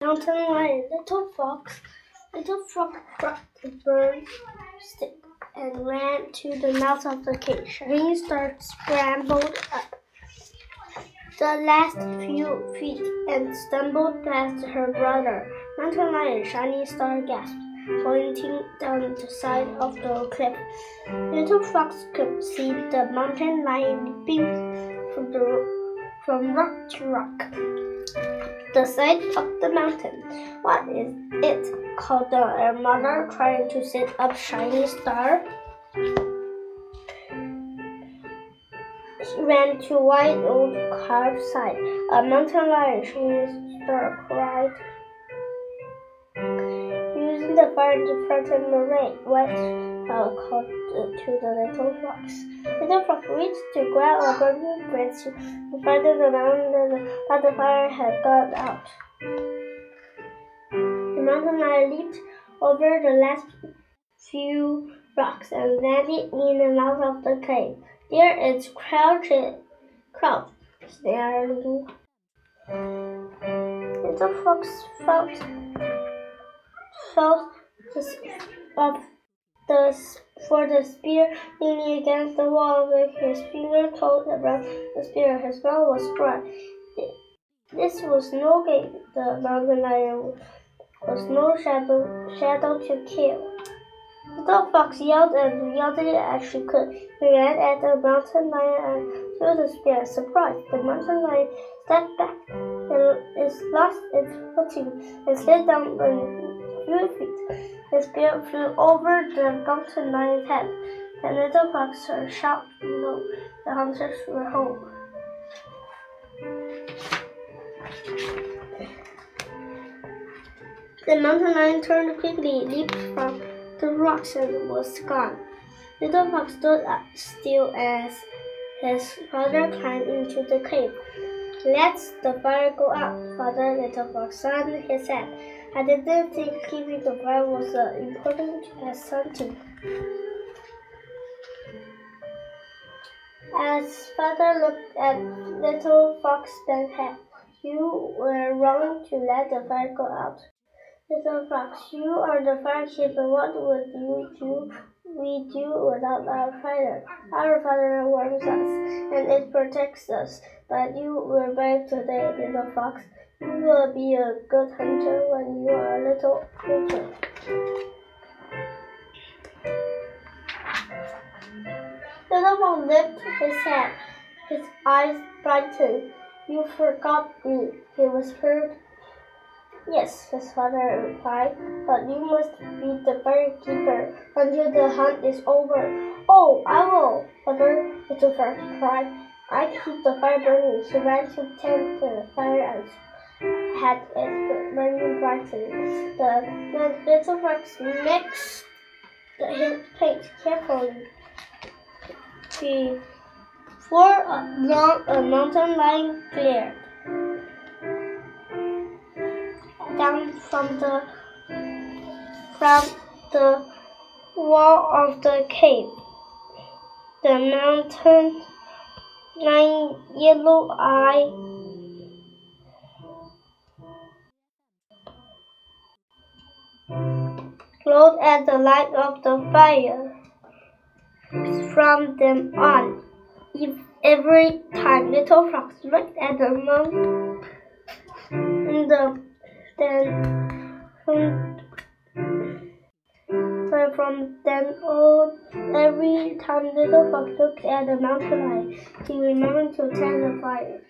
Mountain lion, little fox. Little fox dropped the burn stick and ran to the mouth of the cave. Shiny Star scrambled up the last few feet and stumbled past her brother. Mountain lion Shiny Star gasped, pointing down the side of the cliff. Little fox could see the mountain lion leaping from the from rock to rock the side of the mountain. What is it? called the uh, mother, trying to sit up Shiny Star. She ran to white old carved side. A mountain lion, Shiny Star cried. Using the fire to frighten the rain, White Owl called to the little fox. Little fox reached to grab a burning branch to frighten the mountain, but the fire had gone out. The mountain lion leaped over the last few rocks and landed in the mouth of the cave. There it crouched, crouched, staring. Little fox felt felt of the for the spear leaning against the wall with his finger told around the spear. His mouth was dry. This was no game. The mountain lion was no shadow shadow to kill. The dog fox yelled and yelled as she could. He ran at the mountain lion and threw the spear. Surprised, the mountain lion stepped back and lost its footing and slid down few feet. The spear flew over the mountain lion's head. The little fox heard shout below. The hunters were home. The mountain lion turned quickly, leaped from the rocks, and was gone. Little fox stood up still as his father climbed into the cave. Let the fire go out, father. Little fox he said. I didn't think keeping the fire was uh, important as something. As father looked at little fox then head, you were wrong to let the fire go out. Little fox, you are the fire firekeeper. What would you do? We do without our fire. Our fire warms us and it protects us. But you were brave today, little fox. You will be a good hunter when you are a little older. Little Fox lifted his head. His eyes brightened. You forgot me, he whispered. Yes, his father replied, but you must be the firekeeper until the hunt is over. Oh, I will, father, little fox cried. I keep the fire burning. She ran to tend the fire and had it burning brightly. The, little fox mixed the paint carefully before a, long, a mountain lion glared down from the from the wall of the cave. The mountain lion yellow eye glowed at the light of the fire. From then on, every time Little Fox looked at the moon, the then from, then on, every time Little Fox looked at the mountain lion, he remembered to tend the fire.